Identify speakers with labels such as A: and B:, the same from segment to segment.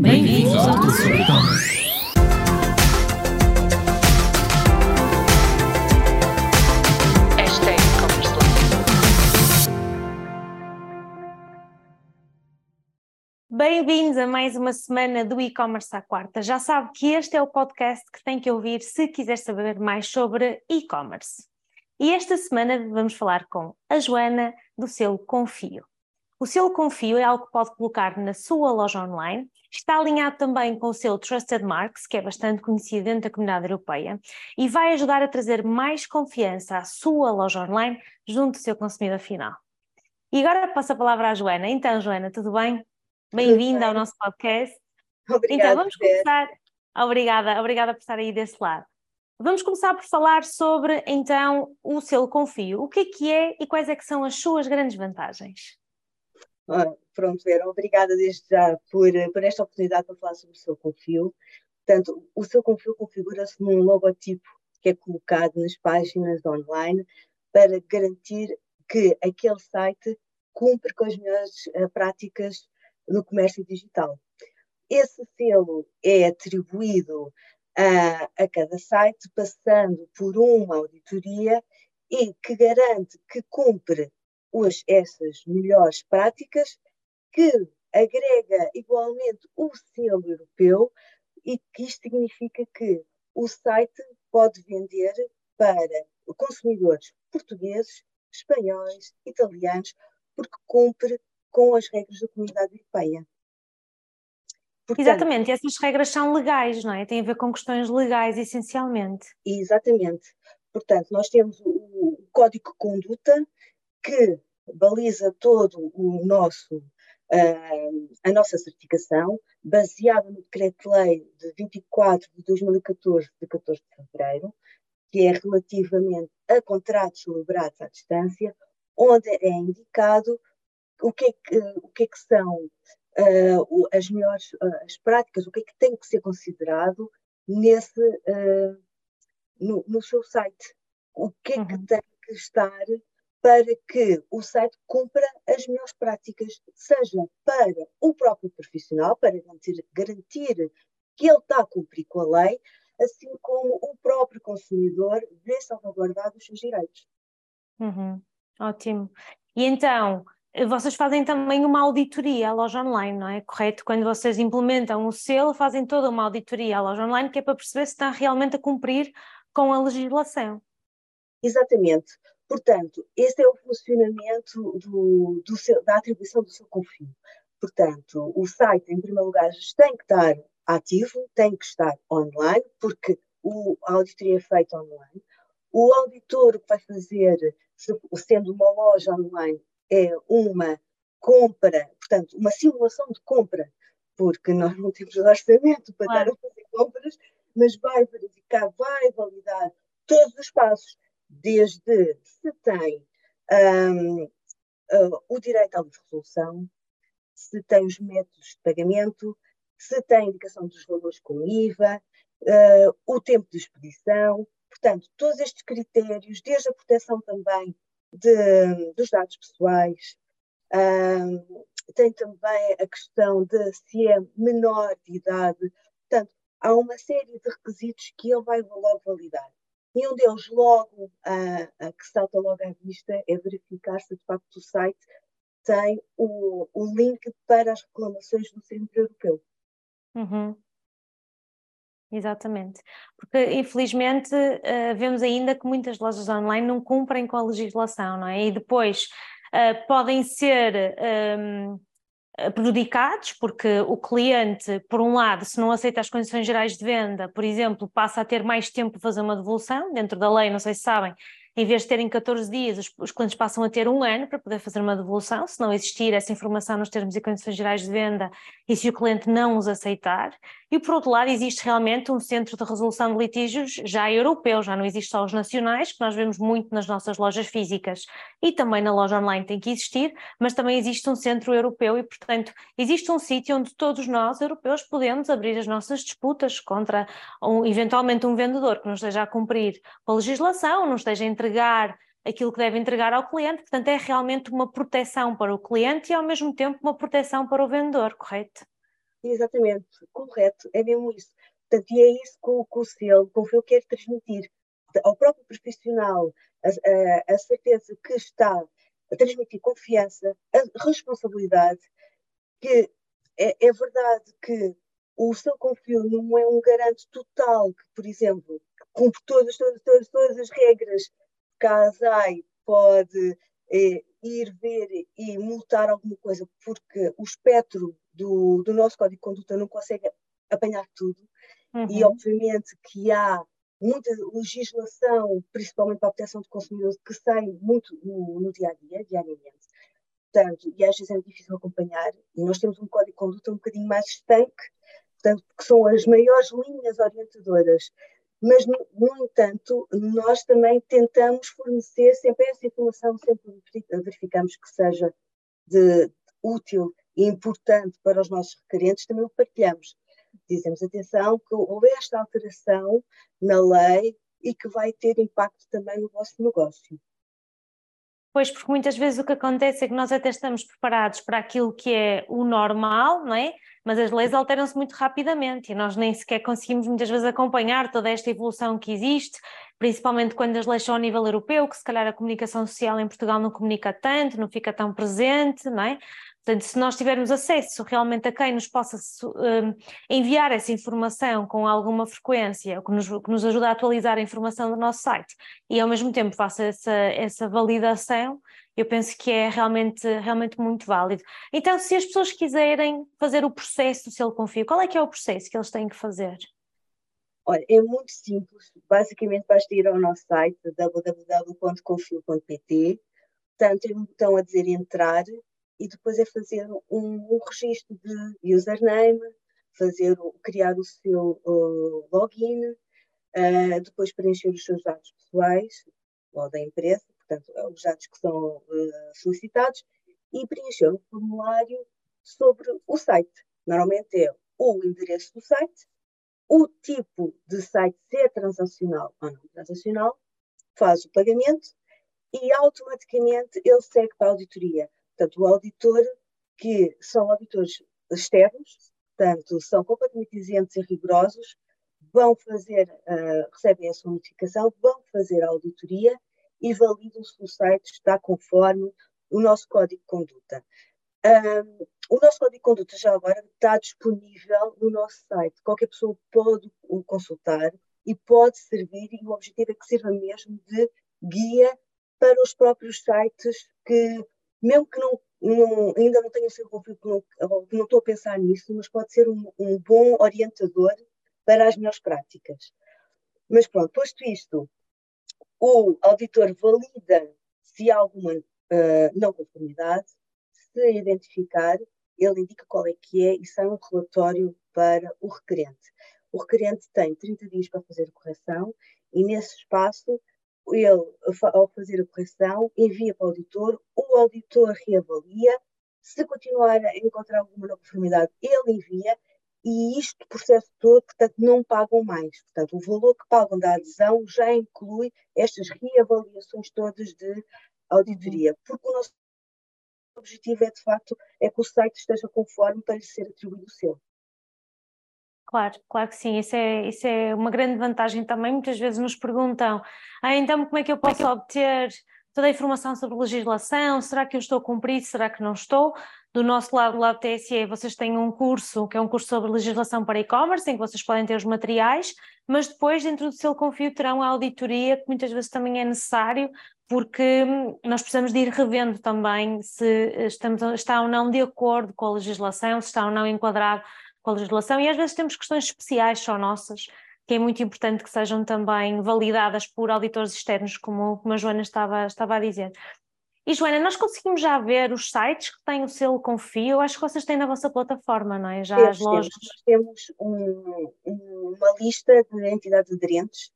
A: Bem-vindos ao Tudo sobre E-Commerce.
B: Hashtag e-commerce life.
C: Bem-vindos a mais uma semana do e-commerce à quarta. Já sabe que este é o podcast que tem que ouvir se quiser saber mais sobre e-commerce. E esta semana vamos falar com a Joana do selo Confio. O selo Confio é algo que pode colocar na sua loja online. Está alinhado também com o selo Trusted Marks, que é bastante conhecido dentro da comunidade europeia, e vai ajudar a trazer mais confiança à sua loja online junto do seu consumidor final. E agora passo a palavra à Joana. Então, Joana, tudo bem? Bem-vinda ao nosso podcast.
D: Obrigada.
C: Então, vamos começar. Obrigada, obrigada por estar aí desse lado. Vamos começar por falar sobre, então, o selo Confio. O que é que é e quais é que são as suas grandes vantagens?
D: Ah, pronto, Vera, obrigada desde já por, por esta oportunidade para falar sobre o seu confio. Portanto, o seu confio configura-se num logotipo que é colocado nas páginas online para garantir que aquele site cumpre com as melhores eh, práticas no comércio digital. Esse selo é atribuído a, a cada site, passando por uma auditoria e que garante que cumpre os, essas melhores práticas, que agrega igualmente o selo europeu e que isto significa que o site pode vender para consumidores portugueses, espanhóis, italianos, porque cumpre com as regras da comunidade europeia. Portanto,
C: Exatamente, e essas regras são legais, não é? Têm a ver com questões legais, essencialmente.
D: Exatamente. Portanto, nós temos o, o código de conduta que baliza todo o nosso, ah, a nossa certificação, baseada no Decreto-Lei de 24 de 2014, de 14 de fevereiro, que é relativamente a contratos celebrados à distância, onde é indicado o que é que, o que, é que são o- as melhores ah, as práticas, o que é que tem que ser considerado nesse, no, no seu site. O que é que
C: Uhum.
D: tem que estar para que o site cumpra as melhores práticas, seja para o próprio profissional, para garantir, garantir que ele está a cumprir com a lei, assim como o próprio consumidor vê salvaguardar os seus direitos.
C: Uhum, Ótimo. E então, eh, vocês fazem também uma auditoria à loja online, não é? Correto? Quando vocês implementam o selo, fazem toda uma auditoria à loja online, que é para perceber se está realmente a cumprir com a legislação.
D: Exatamente. Portanto, esse é o funcionamento do, do seu- da atribuição do seu confio. Portanto, o site, em primeiro lugar, tem que estar ativo, tem que estar online, porque o, a auditoria é feita online. O auditor que vai fazer, se- sendo uma loja online, é uma compra, portanto, uma simulação de compra, porque nós não temos orçamento para
C: Claro.
D: estar a fazer compras, mas vai verificar, vai validar todos os passos, desde se tem hum, uh, o direito à resolução, se tem os métodos de pagamento, se tem indicação dos valores com IVA, uh, o tempo de expedição, portanto, todos estes critérios, desde a proteção também de- dos dados pessoais, hum, tem também a questão de se é menor de idade, portanto, há uma série de requisitos que ele vai logo validar. E um deles, logo, que salta logo à vista, é verificar se de facto o site tem o, o link para as reclamações do Centro Europeu.
C: Uhum. Exatamente. Porque, infelizmente, eh, vemos ainda que muitas lojas online não cumprem com a legislação, não é? E depois eh, podem ser ehm, eh, prejudicados, porque o cliente, por um lado, se não aceita as condições gerais de venda, por exemplo, passa a ter mais tempo para fazer uma devolução, dentro da lei, não sei se sabem, em vez de terem 14 dias, os, os clientes passam a ter um ano para poder fazer uma devolução, se não existir essa informação nos termos e condições gerais de venda e se o cliente não os aceitar. E por outro lado, existe realmente um centro de resolução de litígios já europeu, já não existe só os nacionais, que nós vemos muito nas nossas lojas físicas e também na loja online tem que existir, mas também existe um centro europeu e, portanto, existe um sítio onde todos nós, europeus, podemos abrir as nossas disputas contra um, eventualmente um vendedor que não esteja a cumprir com a legislação, não esteja a entregar aquilo que deve entregar ao cliente, portanto, é realmente uma proteção para o cliente e ao mesmo tempo uma proteção para o vendedor, correto?
D: Exatamente, correto, é mesmo isso. Portanto, e é isso que, que o selo, como eu quero transmitir ao próprio profissional a, a, a certeza que está a transmitir confiança, a responsabilidade, que é, é verdade que o seu confio não é um garante total que, por exemplo, cumpre todas, todas, todas, todas as regras que a ASAI pode eh, ir ver e multar alguma coisa, porque o espectro do, do nosso código de conduta não consegue apanhar tudo. Uhum. E, obviamente, que há muita legislação, principalmente para a proteção de consumidores, que sai muito no, no dia a dia, diariamente. Portanto, e às vezes é difícil acompanhar, e nós temos um código de conduta um bocadinho mais estanque, portanto, que são as maiores linhas orientadoras. Mas, no, no entanto, nós também tentamos fornecer sempre essa informação, sempre verificamos que seja de, de útil importante para os nossos requerentes, também o partilhamos dizemos atenção que houve esta alteração na lei e que vai ter impacto também no vosso negócio.
C: Pois, porque muitas vezes o que acontece é que nós até estamos preparados para aquilo que é o normal, não é? Mas as leis alteram-se muito rapidamente e nós nem sequer conseguimos muitas vezes acompanhar toda esta evolução que existe, principalmente quando as leis são a nível europeu, que se calhar a comunicação social em Portugal não comunica tanto, não fica tão presente, não é? Portanto, se nós tivermos acesso realmente a quem nos possa um, enviar essa informação com alguma frequência, que nos, que nos ajuda a atualizar a informação do nosso site e ao mesmo tempo faça essa, essa validação, eu penso que é realmente, realmente muito válido. Então, se as pessoas quiserem fazer o processo do selo confio, qual é que é o processo que eles têm que fazer?
D: Olha, é muito simples. Basicamente, basta ir ao nosso site www.confio.pt. Portanto, tem um botão a dizer entrar e depois é fazer um, um registro de username, fazer, criar o seu uh, login, uh, depois preencher os seus dados pessoais ou da empresa, portanto, é os dados que são uh, solicitados, e preencher um formulário sobre o site. Normalmente é o endereço do site, o tipo de site, se é transacional ou não transacional, faz o pagamento e automaticamente ele segue para a auditoria. Portanto, o auditor, que são auditores externos, portanto, são completamente isentos e rigorosos, vão fazer, uh, recebem a sua notificação, vão fazer a auditoria e validam se o site está conforme o nosso código de conduta. Um, o nosso código de conduta já agora está disponível no nosso site. Qualquer pessoa pode o consultar e pode servir, e o objetivo é que sirva mesmo de guia para os próprios sites que mesmo que não, não, ainda não tenha conflito, não, não estou a pensar nisso, mas pode ser um, um, bom orientador para as melhores práticas. Mas pronto, posto isto, o auditor valida se há alguma uh, não conformidade, se identificar, ele indica qual é que é e sai um relatório para o requerente. O requerente tem 30 dias para fazer a correção e nesse espaço ele, ao fazer a correção, envia para o auditor, o auditor reavalia, se continuar a encontrar alguma não conformidade, ele envia, e isto, processo todo, portanto, não pagam mais. Portanto, o valor que pagam da adesão já inclui estas reavaliações todas de auditoria, porque o nosso objetivo é, de facto, é que o site esteja conforme para lhe ser atribuído o selo.
C: Claro, claro que sim, isso é, isso é uma grande vantagem também. Muitas vezes nos perguntam, ah, então como é que eu posso obter toda a informação sobre legislação? Será que eu estou a cumprir? Será que não estou? Do nosso lado, do lado TSE, vocês têm um curso, que é um curso sobre legislação para e-commerce, em que vocês podem ter os materiais, mas depois, dentro do seu confio, terão a auditoria, que muitas vezes também é necessário, porque hum, nós precisamos de ir revendo também se estamos, está ou não de acordo com a legislação, se está ou não enquadrado com a legislação e às vezes temos questões especiais só nossas, que é muito importante que sejam também validadas por auditores externos, como, como a Joana estava, estava a dizer. E Joana, nós conseguimos já ver os sites que têm o selo Confio, eu acho que vocês têm na vossa plataforma, não é? Já
D: temos,
C: as lojas.
D: Temos, temos um, uma lista de entidades aderentes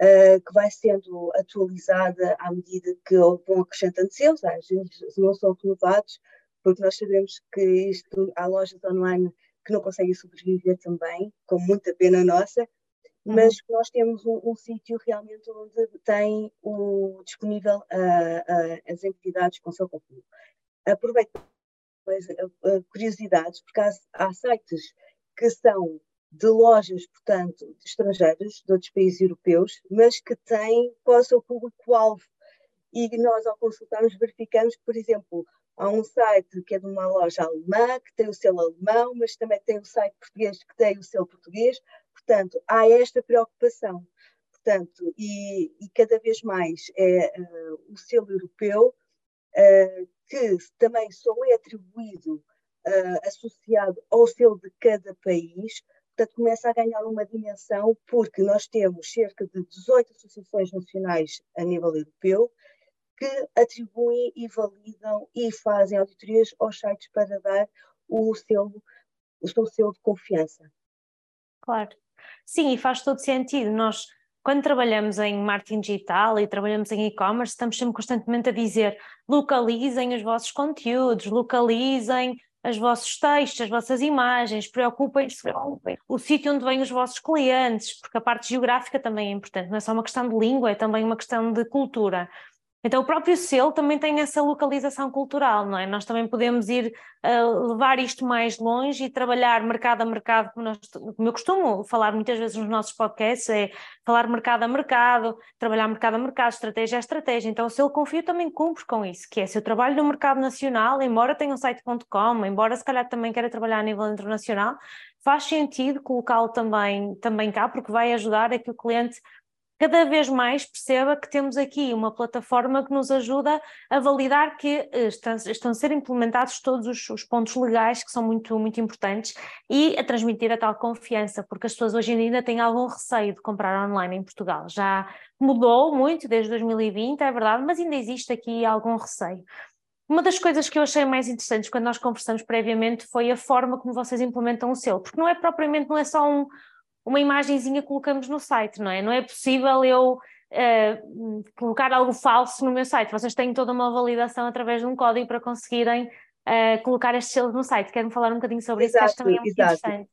D: uh, que vai sendo atualizada à medida que vão acrescentando selos, às vezes não são renovados, porque nós sabemos que isto, há lojas online que não conseguem sobreviver também, com muita pena nossa, uhum. mas uhum. nós temos um, um sítio realmente onde tem o, disponível uh, uh, as entidades com seu conflito. Aproveito curiosidades, porque há, há sites que são de lojas, portanto, estrangeiras, de outros países europeus, mas que têm é o seu público-alvo. E nós, ao consultarmos, verificamos que, por exemplo, há um site que é de uma loja alemã, que tem o selo alemão, mas também tem o site português que tem o selo português. Portanto, há esta preocupação. Portanto, e, e cada vez mais é uh, o selo europeu, uh, que também só é atribuído, uh, associado ao selo de cada país, portanto, começa a ganhar uma dimensão, porque nós temos cerca de 18 associações nacionais a nível europeu que atribuem e validam e fazem auditorias aos sites para dar o selo, o seu selo de confiança.
C: Claro. Sim, e faz todo sentido. Nós, quando trabalhamos em marketing digital e trabalhamos em e-commerce, estamos sempre constantemente a dizer localizem os vossos conteúdos, localizem os vossos textos, as vossas imagens, preocupem-se o sítio onde vêm os vossos clientes, porque a parte geográfica também é importante, não é só uma questão de língua, é também uma questão de cultura. Então, o próprio selo também tem essa localização cultural, não é? Nós também podemos ir uh, levar isto mais longe e trabalhar mercado a mercado, como, nós, como eu costumo falar muitas vezes nos nossos podcasts, é falar mercado a mercado, trabalhar mercado a mercado, estratégia a estratégia. Então, o selo Confio também cumpre com isso, que é se eu trabalho no mercado nacional, embora tenha um site.com, embora se calhar também queira trabalhar a nível internacional, faz sentido colocá-lo também, também cá, porque vai ajudar a que o cliente cada vez mais perceba que temos aqui uma plataforma que nos ajuda a validar que eh, estão, estão a ser implementados todos os, os, pontos legais que são muito, muito importantes e a transmitir a tal confiança, porque as pessoas hoje ainda têm algum receio de comprar online em Portugal. Já mudou muito desde 2020, é verdade, mas ainda existe aqui algum receio. Uma das coisas que eu achei mais interessantes quando nós conversamos previamente foi a forma como vocês implementam o selo, porque não é propriamente, não é só um, uma imagenzinha colocamos no site, não é? Não é possível eu uh, colocar algo falso no meu site. Vocês têm toda uma validação através de um código para conseguirem uh, colocar estes selos no site. Querem falar um bocadinho sobre exato, isso, que acho também é muito exato. interessante.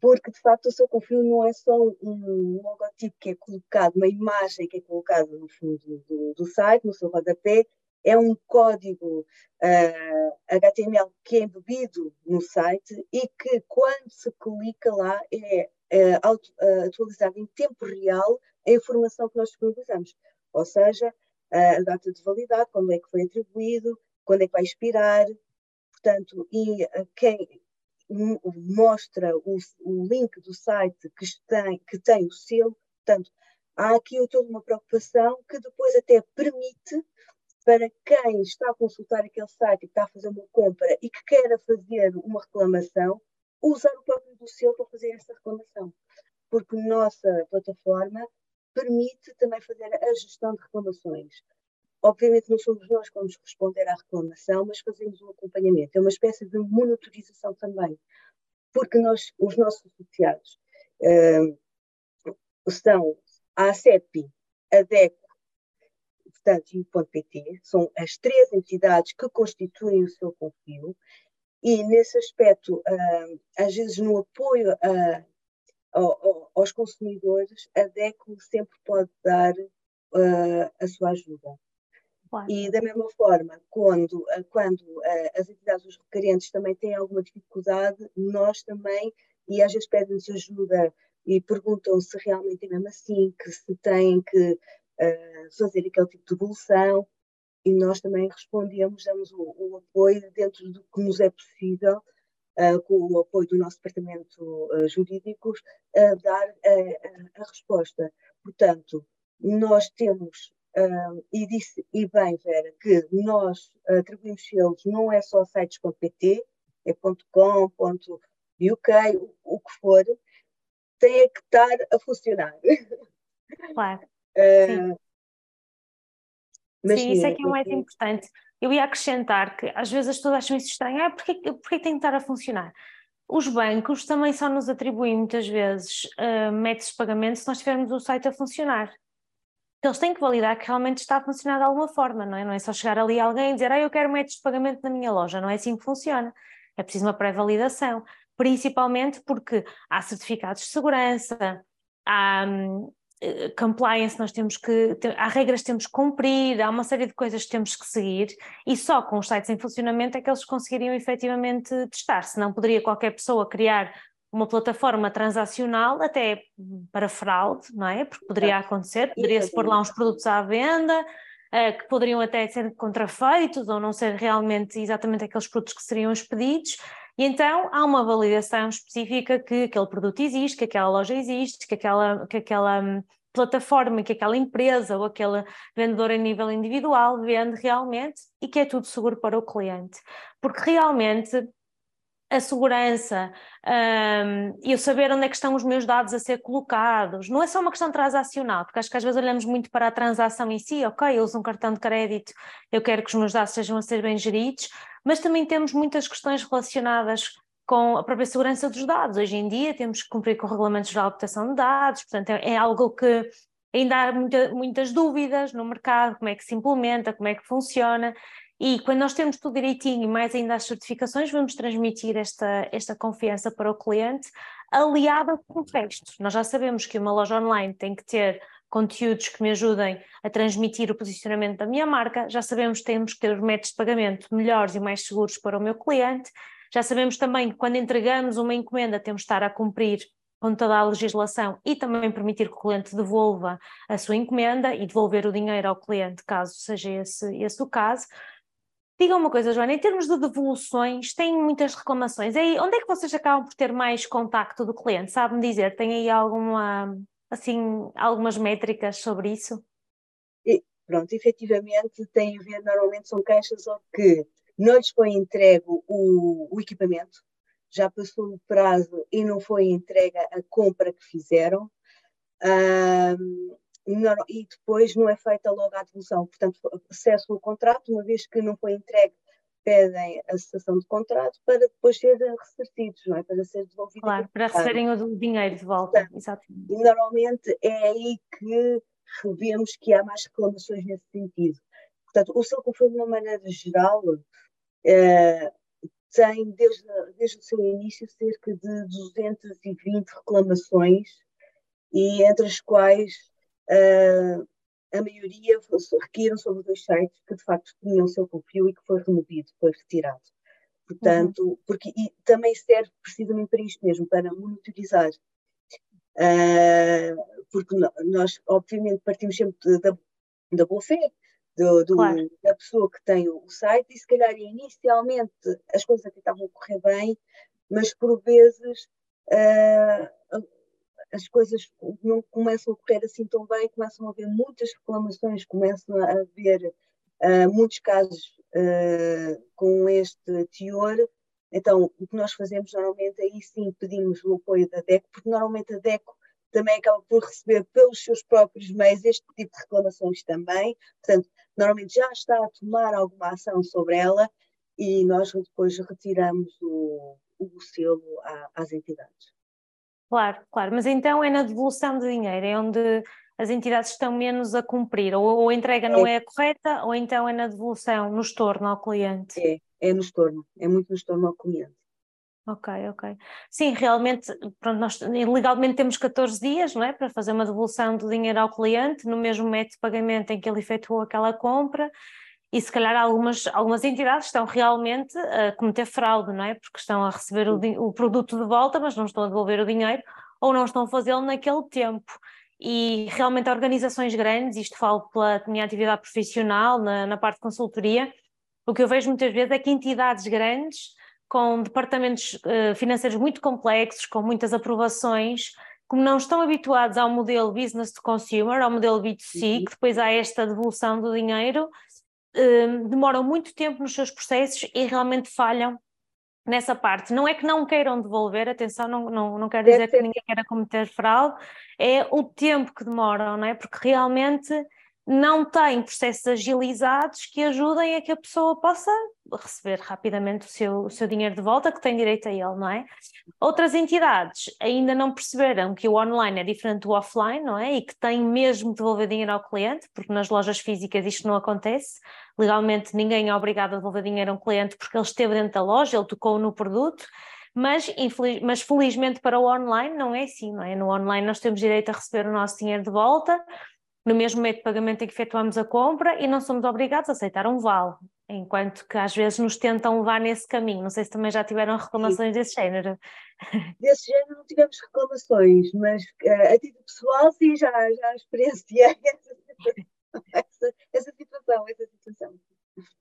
D: Porque, de facto, o seu confio não é só um logotipo que é colocado, uma imagem que é colocada no fundo do, do site, no seu rodapé, é um código uh, HTML que é embebido no site e que, quando se clica lá, é atualizada em tempo real a informação que nós disponibilizamos. Ou seja, a data de validade, quando é que foi atribuído, quando é que vai expirar, portanto, e quem mostra o, o, link do site que tem, que tem o selo, portanto, há aqui toda uma preocupação que depois até permite para quem está a consultar aquele site e que está a fazer uma compra e que queira fazer uma reclamação, usar o próprio do selo para fazer essa reclamação. Porque nossa plataforma permite também fazer a gestão de reclamações. Obviamente não somos nós que vamos responder à reclamação, mas fazemos um acompanhamento. É uma espécie de monitorização também. Porque nós, os nossos associados uh, são a ACEPI, a DECO, portanto, e o .pt, são as três entidades que constituem o seu confio, e nesse aspecto, uh, às vezes no apoio a, aos consumidores, a DECO sempre pode dar uh, a sua ajuda. Claro. E da mesma forma, quando, quando as entidades, os requerentes também têm alguma dificuldade, nós também, e às vezes pedem-nos ajuda e perguntam se realmente é mesmo assim, que se têm que uh, fazer aquele tipo de evolução, e nós também respondemos, damos o, o apoio dentro do que nos é possível, uh, com o apoio do nosso departamento uh, jurídico, a dar a, a, resposta. Portanto, nós temos, uh, e disse e bem, Vera, que nós atribuímos selos não é só sites.pt, é .com, .uk, o, o que for, tem que estar a funcionar.
C: Claro. Uh, mas, Sim, isso é que é o mais importante. Eu ia acrescentar que às vezes as pessoas acham isso estranho, ah, porque, porque tem que estar a funcionar? Os bancos também só nos atribuem muitas vezes uh, métodos de pagamento se nós tivermos o site a funcionar. Eles têm que validar que realmente está a funcionar de alguma forma, não é? Não é só chegar ali alguém e dizer, ah, eu quero métodos de pagamento na minha loja, não é assim que funciona. É preciso uma pré-validação, principalmente porque há certificados de segurança, há, hum, compliance, nós temos que, há regras que temos que cumprir, há uma série de coisas que temos que seguir e só com os sites em funcionamento é que eles conseguiriam efetivamente testar, senão poderia qualquer pessoa criar uma plataforma transacional até para fraude, não é? Porque poderia acontecer, poderia-se pôr lá uns produtos à venda uh, que poderiam até ser contrafeitos ou não ser realmente exatamente aqueles produtos que seriam expedidos e então há uma validação específica que aquele produto existe, que aquela loja existe, que aquela, que aquela hum, plataforma, que aquela empresa ou aquele vendedor a nível individual vende realmente e que é tudo seguro para o cliente. Porque realmente a segurança um, e o saber onde é que estão os meus dados a ser colocados. Não é só uma questão transacional, porque acho que às vezes olhamos muito para a transação em si, ok, eu uso um cartão de crédito, eu quero que os meus dados sejam a ser bem geridos, mas também temos muitas questões relacionadas com a própria segurança dos dados. Hoje em dia temos que cumprir com o Regulamento Geral de Proteção de Dados, portanto é, é algo que ainda há muita, muitas dúvidas no mercado, como é que se implementa, como é que funciona, e quando nós temos tudo direitinho, mais ainda as certificações, vamos transmitir esta, esta confiança para o cliente, aliada com o resto. Nós já sabemos que uma loja online tem que ter conteúdos que me ajudem a transmitir o posicionamento da minha marca, já sabemos que temos que ter os métodos de pagamento melhores e mais seguros para o meu cliente, já sabemos também que quando entregamos uma encomenda temos de estar a cumprir com toda a legislação e também permitir que o cliente devolva a sua encomenda e devolver o dinheiro ao cliente, caso seja esse, esse o caso. Diga uma coisa, Joana, em termos de devoluções, tem muitas reclamações. aí, onde é que vocês acabam por ter mais contacto do cliente? Sabe-me dizer, tem aí alguma, assim, algumas métricas sobre isso?
D: E, pronto, efetivamente tem a ver, normalmente são caixas que não lhes foi entregue o, o equipamento, já passou o prazo e não foi entregue a compra que fizeram. E depois não é feita logo a devolução. Portanto, acessam o contrato, uma vez que não foi entregue, pedem a cessação de contrato para depois ser ressarcidos, não é? Para ser devolvido.
C: Claro, para receberem o dinheiro de volta, Portanto, exatamente.
D: E normalmente é aí que vemos que há mais reclamações nesse sentido. Portanto, o seu conforme de uma maneira geral eh, tem desde, desde o seu início cerca de 220 reclamações e entre as quais uh, a maioria requeram sobre dois sites que de facto tinham o seu perfil e que foi removido, foi retirado. Portanto, uhum. porque e também serve precisamente para isto mesmo, para monitorizar. Uh, porque nós, obviamente, partimos sempre da, da boa fé do, do, claro. da pessoa que tem o site e se calhar inicialmente as coisas até estavam a correr bem, mas por vezes uh, as coisas não começam a correr assim tão bem, começam a haver muitas reclamações, começam a haver uh, muitos casos uh, com este teor. Então, o que nós fazemos normalmente aí sim pedimos o apoio da DECO, porque normalmente a DECO também acaba por receber pelos seus próprios meios este tipo de reclamações também. Portanto, normalmente já está a tomar alguma ação sobre ela e nós depois retiramos o, o selo às entidades.
C: Claro, claro, mas então é na devolução de dinheiro, é onde as entidades estão menos a cumprir, ou, ou a entrega não é. é correta, ou então é na devolução, no estorno ao cliente.
D: É, é no estorno, é muito no estorno ao cliente.
C: Ok, ok. Sim, realmente, pronto, nós legalmente temos 14 dias, não é? Para fazer uma devolução do dinheiro ao cliente, no mesmo método de pagamento em que ele efetuou aquela compra, e se calhar algumas, algumas entidades estão realmente a cometer fraude, não é? Porque estão a receber o, o produto de volta, mas não estão a devolver o dinheiro ou não estão a fazê-lo naquele tempo. E realmente organizações grandes, isto falo pela minha atividade profissional, na, na parte de consultoria, o que eu vejo muitas vezes é que entidades grandes, com departamentos uh, financeiros muito complexos, com muitas aprovações, como não estão habituados ao modelo business to consumer, ao modelo B2C, uhum. que depois há esta devolução do dinheiro, Hum, demoram muito tempo nos seus processos e realmente falham nessa parte. Não é que não queiram devolver, atenção, não, não, não quero dizer que ninguém queira cometer fraude, é o tempo que demoram, não é? Porque realmente não têm processos agilizados que ajudem a que a pessoa possa receber rapidamente o seu, o seu dinheiro de volta, que tem direito a ele, não é? Outras entidades ainda não perceberam que o online é diferente do offline, não é? E que tem mesmo de devolver dinheiro ao cliente, porque nas lojas físicas isto não acontece. Legalmente ninguém é obrigado a devolver dinheiro a um cliente porque ele esteve dentro da loja, ele tocou no produto. Mas, infeliz, mas felizmente para o online não é assim, não é? No online nós temos direito a receber o nosso dinheiro de volta, no mesmo meio de pagamento em que efetuamos a compra e não somos obrigados a aceitar um vale, enquanto que às vezes nos tentam levar nesse caminho. Não sei se também já tiveram reclamações sim. desse género.
D: Desse género não tivemos reclamações, mas uh, a título pessoal sim, já, já experienciei essa, essa situação, essa situação.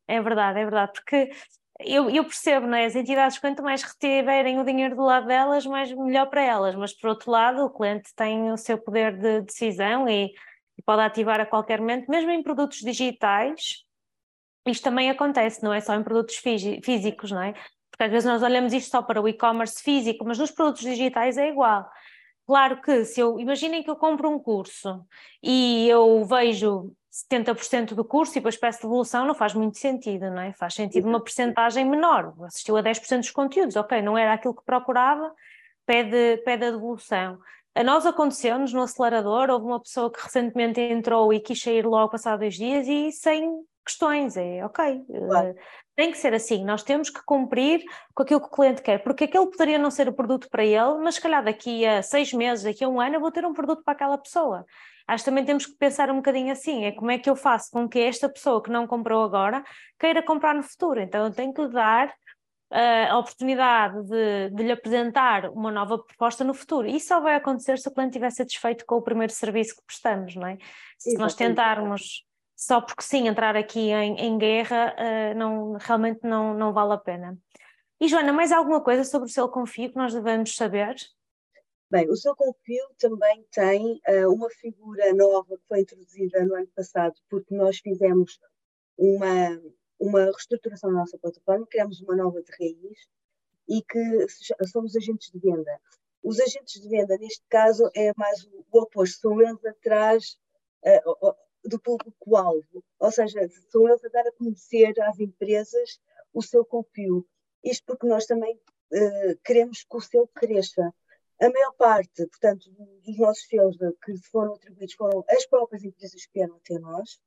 C: É verdade, é verdade, porque eu, eu, percebo, não é? As entidades, quanto mais retiverem o dinheiro do lado delas, mais melhor para elas, mas por outro lado, o cliente tem o seu poder de decisão e, e pode ativar a qualquer momento, mesmo em produtos digitais. Isto também acontece, não é só em produtos físicos, não é? Porque às vezes nós olhamos isto só para o e-commerce físico, mas nos produtos digitais é igual. Claro que se eu imaginem que eu compro um curso e eu vejo 70% do curso e depois peço devolução, não faz muito sentido, não é? Faz sentido uma percentagem menor. Assistiu a 10% dos conteúdos, ok, não era aquilo que procurava, pede, pede a devolução. A nós aconteceu-nos no acelerador, houve uma pessoa que recentemente entrou e quis sair logo passado dois dias e sem questões, é ok. Claro. Uh, tem que ser assim, nós temos que cumprir com aquilo que o cliente quer, porque aquele poderia não ser o produto para ele, mas se calhar daqui a seis meses, daqui a um ano, eu vou ter um produto para aquela pessoa. Acho que também temos que pensar um bocadinho assim, é como é que eu faço com que esta pessoa que não comprou agora queira comprar no futuro. Então eu tenho que dar a oportunidade de, de, lhe apresentar uma nova proposta no futuro. Isso só vai acontecer se o cliente estiver satisfeito com o primeiro serviço que prestamos, não é? Se Exatamente. nós tentarmos só porque sim entrar aqui em, em guerra, uh, não, realmente não, não vale a pena. E Joana, mais alguma coisa sobre o selo Confio que nós devemos saber?
D: Bem, o seu confio também tem uh, uma figura nova que foi introduzida no ano passado, porque nós fizemos uma, uma reestruturação da nossa plataforma, criamos uma nova de raiz e que somos agentes de venda. Os agentes de venda, neste caso, é mais o, oposto, são eles atrás uh, do público-alvo, ou seja, são eles a dar a conhecer às empresas o seu confio. Isto porque nós também uh, queremos que o seu cresça a maior parte, portanto, dos nossos selos que foram atribuídos foram as próprias empresas que vieram até nós,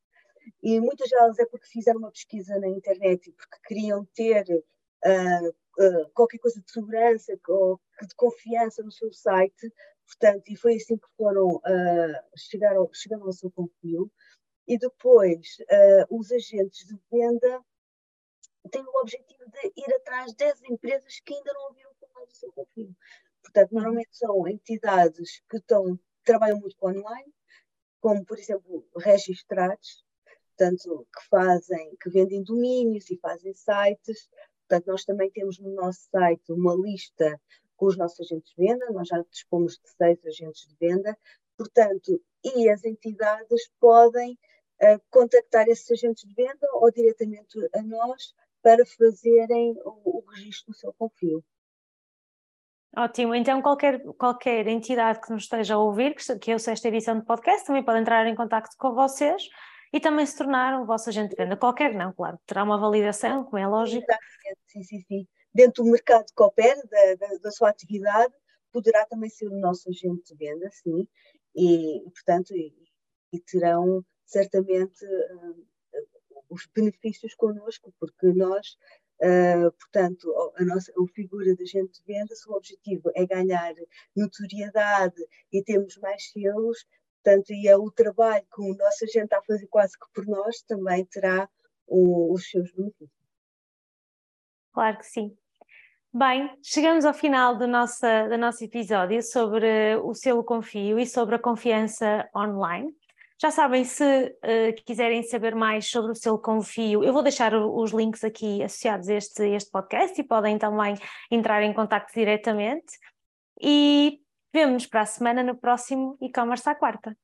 D: e muitas delas é porque fizeram uma pesquisa na internet e porque queriam ter uh, uh, qualquer coisa de segurança ou de confiança no seu site, portanto, e foi assim que foram, uh, chegaram, chegaram ao seu confio. E depois, os agentes de venda têm o objetivo de ir atrás das empresas que ainda não ouviram falar do seu confio. Portanto, normalmente são entidades que estão, trabalham muito com online, como, por exemplo, registrados, portanto, que fazem, que vendem domínios e fazem sites. Portanto, nós também temos no nosso site uma lista com os nossos agentes de venda, nós já dispomos de seis agentes de venda, portanto, e as entidades podem uh, contactar esses agentes de venda ou diretamente a nós para fazerem o, o registro do seu confio.
C: Ótimo, então qualquer, qualquer entidade que nos esteja a ouvir, que, que ouça esta edição de podcast, também pode entrar em contato com vocês e também se tornar um vosso agente de venda. Qualquer não, claro, terá uma validação, como é lógico.
D: Sim, sim, sim. Dentro do mercado que opera, da, da, da, sua atividade, poderá também ser o nosso agente de venda, sim, e, portanto, e, e terão certamente uh, os benefícios connosco, porque nós Uh, portanto, a nossa a figura de agente de venda, o objetivo é ganhar notoriedade e termos mais selos, portanto, e é o trabalho que o nosso agente está a fazer quase que por nós, também terá o, os seus benefícios.
C: Claro que sim. Bem, chegamos ao final do nosso, do nosso episódio sobre o selo Confio e sobre a confiança online. Já sabem, se uh, quiserem saber mais sobre o selo Confio, eu vou deixar os links aqui associados a este, este podcast e podem também entrar em contato diretamente. E vemo-nos para a semana no próximo e-commerce à quarta.